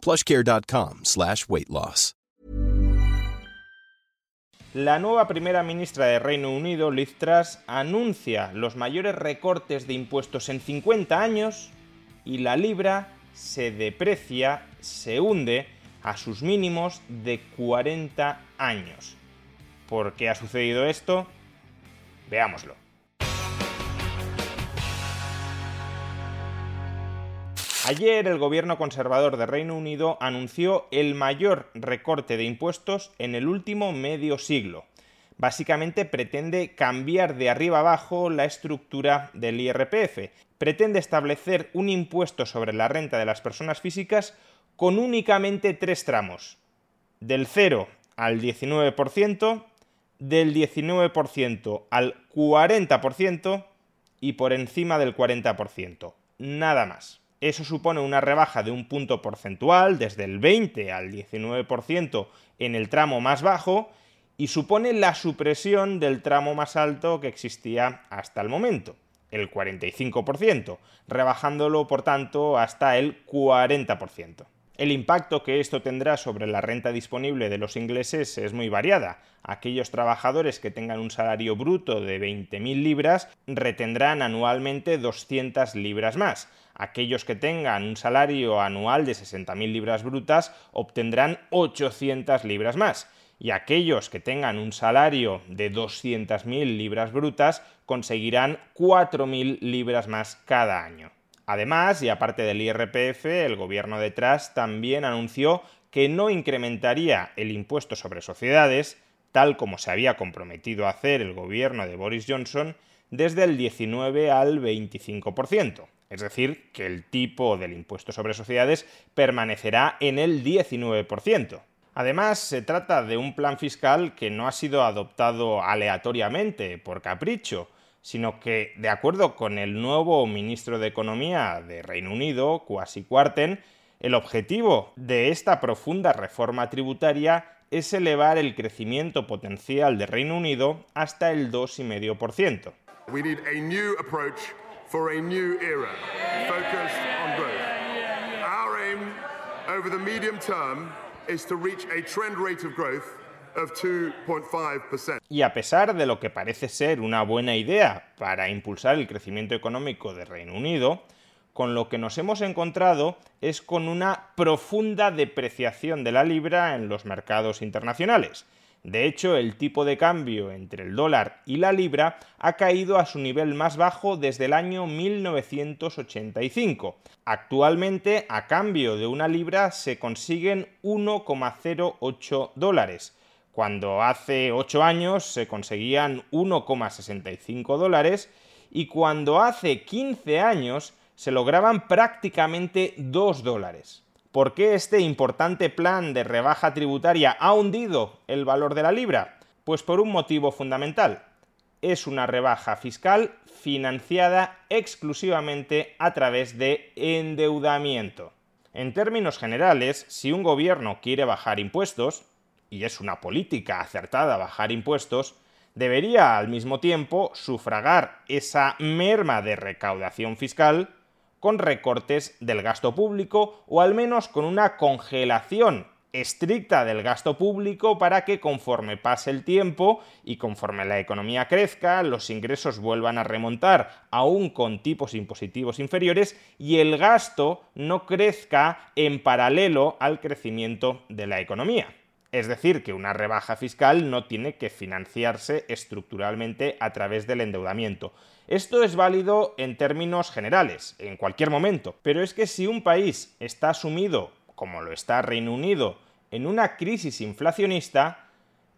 plushcare.com slash weight loss. La nueva primera ministra de Reino Unido, Liz Truss, anuncia los mayores recortes de impuestos en 50 años y la libra se deprecia, se hunde a sus mínimos de 40 años. ¿Por qué ha sucedido esto? Veámoslo. Ayer el gobierno conservador de Reino Unido anunció el mayor recorte de impuestos en el último medio siglo. Básicamente pretende cambiar de arriba abajo la estructura del IRPF. Pretende establecer un impuesto sobre la renta de las personas físicas con únicamente tres tramos. Del 0 al 19%, del 19% al 40% y por encima del 40%. Nada más. Eso supone una rebaja de un punto porcentual, desde el 20 al 19% en el tramo más bajo, y supone la supresión del tramo más alto que existía hasta el momento, el 45%, rebajándolo por tanto hasta el 40%. El impacto que esto tendrá sobre la renta disponible de los ingleses es muy variada. Aquellos trabajadores que tengan un salario bruto de 20.000 libras retendrán anualmente 200 libras más. Aquellos que tengan un salario anual de 60.000 libras brutas obtendrán 800 libras más. Y aquellos que tengan un salario de 200.000 libras brutas conseguirán 4.000 libras más cada año. Además, y aparte del IRPF, el gobierno de Truss también anunció que no incrementaría el impuesto sobre sociedades, tal como se había comprometido a hacer el gobierno de Boris Johnson, desde el 19 al 25%. Es decir, que el tipo del impuesto sobre sociedades permanecerá en el 19%. Además, se trata de un plan fiscal que no ha sido adoptado aleatoriamente, por capricho, sino que, de acuerdo con el nuevo ministro de Economía de Reino Unido, Kwasi Kwarteng, el objetivo de esta profunda reforma tributaria es elevar el crecimiento potencial de Reino Unido hasta el 2,5%. For a new era, focused on growth. Our aim over the medium term is to reach a trend rate of growth y a pesar de lo que parece ser una buena idea para impulsar el crecimiento económico de Reino Unido, con lo que nos hemos encontrado es con una profunda depreciación de la libra en los mercados internacionales. De hecho, el tipo de cambio entre el dólar y la libra ha caído a su nivel más bajo desde el año 1985. Actualmente, a cambio de una libra se consiguen 1,08 dólares cuando hace 8 años se conseguían 1,65 dólares y cuando hace 15 años se lograban prácticamente 2 dólares. ¿Por qué este importante plan de rebaja tributaria ha hundido el valor de la libra? Pues por un motivo fundamental. Es una rebaja fiscal financiada exclusivamente a través de endeudamiento. En términos generales, si un gobierno quiere bajar impuestos, y es una política acertada bajar impuestos, debería al mismo tiempo sufragar esa merma de recaudación fiscal con recortes del gasto público o al menos con una congelación estricta del gasto público para que conforme pase el tiempo y conforme la economía crezca, los ingresos vuelvan a remontar aún con tipos impositivos inferiores y el gasto no crezca en paralelo al crecimiento de la economía. Es decir, que una rebaja fiscal no tiene que financiarse estructuralmente a través del endeudamiento. Esto es válido en términos generales, en cualquier momento, pero es que si un país está sumido, como lo está Reino Unido, en una crisis inflacionista,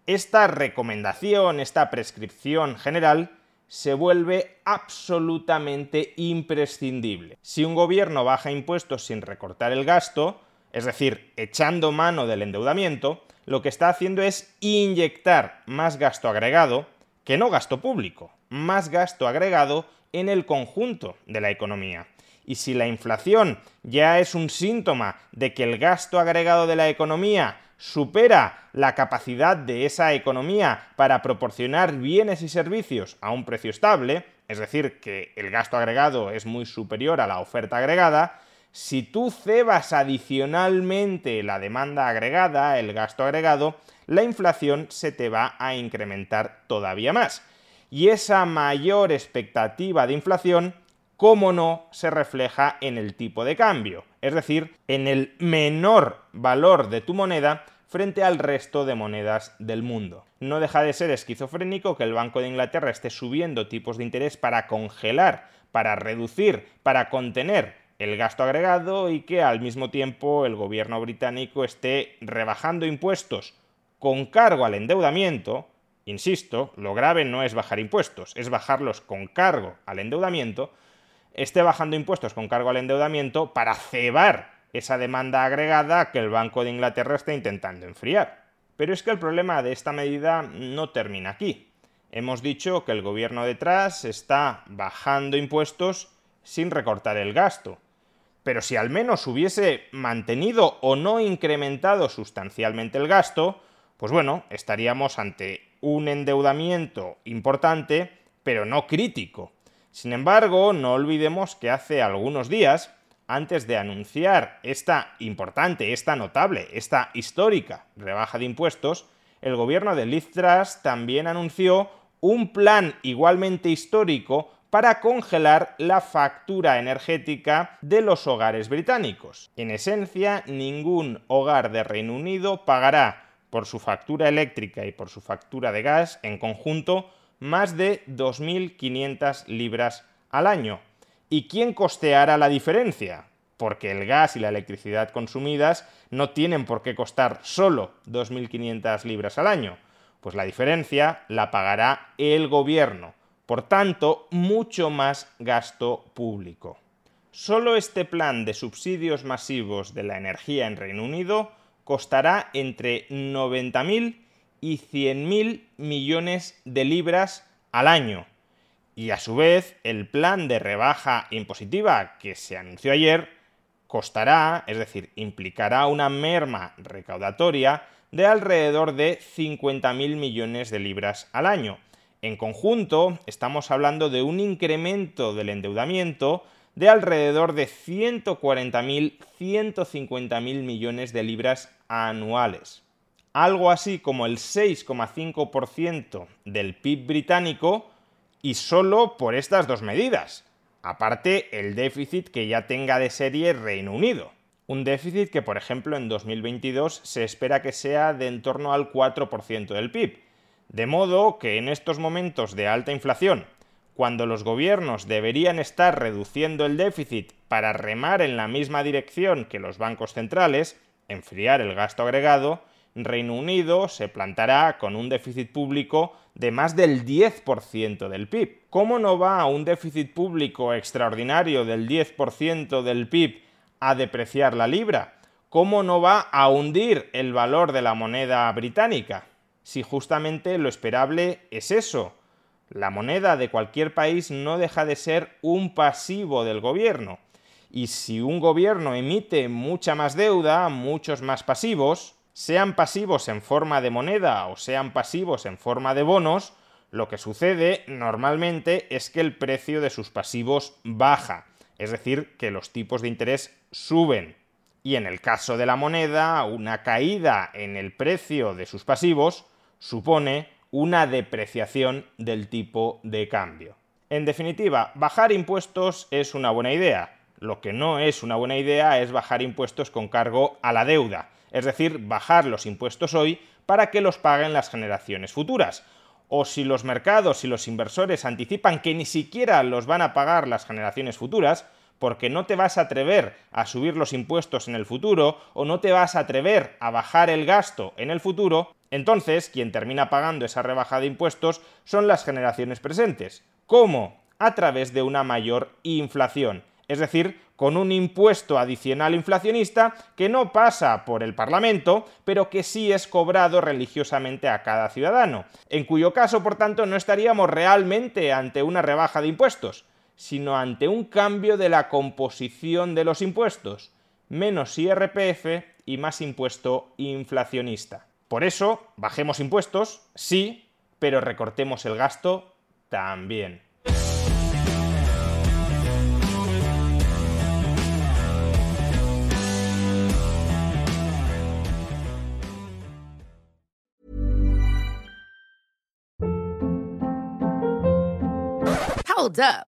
esta recomendación, esta prescripción general, se vuelve absolutamente imprescindible. Si un gobierno baja impuestos sin recortar el gasto, es decir, echando mano del endeudamiento, lo que está haciendo es inyectar más gasto agregado, que no gasto público, más gasto agregado en el conjunto de la economía. Y si la inflación ya es un síntoma de que el gasto agregado de la economía supera la capacidad de esa economía para proporcionar bienes y servicios a un precio estable, es decir, que el gasto agregado es muy superior a la oferta agregada, si tú cebas adicionalmente la demanda agregada, el gasto agregado, la inflación se te va a incrementar todavía más. Y esa mayor expectativa de inflación, cómo no, se refleja en el tipo de cambio, es decir, en el menor valor de tu moneda frente al resto de monedas del mundo. No deja de ser esquizofrénico que el Banco de Inglaterra esté subiendo tipos de interés para congelar, para reducir, para contener el gasto agregado y que al mismo tiempo el gobierno británico esté rebajando impuestos con cargo al endeudamiento, insisto, lo grave no es bajar impuestos, es bajarlos con cargo al endeudamiento, esté bajando impuestos con cargo al endeudamiento para cebar esa demanda agregada que el Banco de Inglaterra está intentando enfriar. Pero es que el problema de esta medida no termina aquí. Hemos dicho que el gobierno detrás está bajando impuestos sin recortar el gasto. Pero si al menos hubiese mantenido o no incrementado sustancialmente el gasto, pues bueno, estaríamos ante un endeudamiento importante, pero no crítico. Sin embargo, no olvidemos que hace algunos días, antes de anunciar esta importante, esta notable, esta histórica rebaja de impuestos, el gobierno de Liz Truss también anunció un plan igualmente histórico para congelar la factura energética de los hogares británicos. En esencia, ningún hogar de Reino Unido pagará por su factura eléctrica y por su factura de gas en conjunto más de 2.500 libras al año. ¿Y quién costeará la diferencia? Porque el gas y la electricidad consumidas no tienen por qué costar solo 2.500 libras al año. Pues la diferencia la pagará el gobierno por tanto, mucho más gasto público. Solo este plan de subsidios masivos de la energía en Reino Unido costará entre 90.000 y 100.000 millones de libras al año. Y a su vez, el plan de rebaja impositiva que se anunció ayer costará, es decir, implicará una merma recaudatoria de alrededor de 50.000 millones de libras al año en conjunto, estamos hablando de un incremento del endeudamiento de alrededor de 140.000, 150.000 millones de libras anuales. Algo así como el 6,5% del PIB británico y solo por estas dos medidas. Aparte, el déficit que ya tenga de serie Reino Unido. Un déficit que, por ejemplo, en 2022 se espera que sea de en torno al 4% del PIB de modo que en estos momentos de alta inflación, cuando los gobiernos deberían estar reduciendo el déficit para remar en la misma dirección que los bancos centrales, enfriar el gasto agregado, Reino Unido se plantará con un déficit público de más del 10% del PIB. ¿Cómo no va a un déficit público extraordinario del 10% del PIB a depreciar la libra? ¿Cómo no va a hundir el valor de la moneda británica? Si justamente lo esperable es eso. La moneda de cualquier país no deja de ser un pasivo del gobierno. Y si un gobierno emite mucha más deuda, muchos más pasivos, sean pasivos en forma de moneda o sean pasivos en forma de bonos, lo que sucede normalmente es que el precio de sus pasivos baja, es decir, que los tipos de interés suben. Y en el caso de la moneda, una caída en el precio de sus pasivos supone una depreciación del tipo de cambio. En definitiva, bajar impuestos es una buena idea. Lo que no es una buena idea es bajar impuestos con cargo a la deuda, es decir, bajar los impuestos hoy para que los paguen las generaciones futuras. O si los mercados y los inversores anticipan que ni siquiera los van a pagar las generaciones futuras, porque no te vas a atrever a subir los impuestos en el futuro o no te vas a atrever a bajar el gasto en el futuro, entonces, quien termina pagando esa rebaja de impuestos son las generaciones presentes. ¿Cómo? A través de una mayor inflación, es decir, con un impuesto adicional inflacionista que no pasa por el Parlamento, pero que sí es cobrado religiosamente a cada ciudadano, en cuyo caso, por tanto, no estaríamos realmente ante una rebaja de impuestos, sino ante un cambio de la composición de los impuestos, menos IRPF y más impuesto inflacionista. Por eso, bajemos impuestos, sí, pero recortemos el gasto también. Hold up.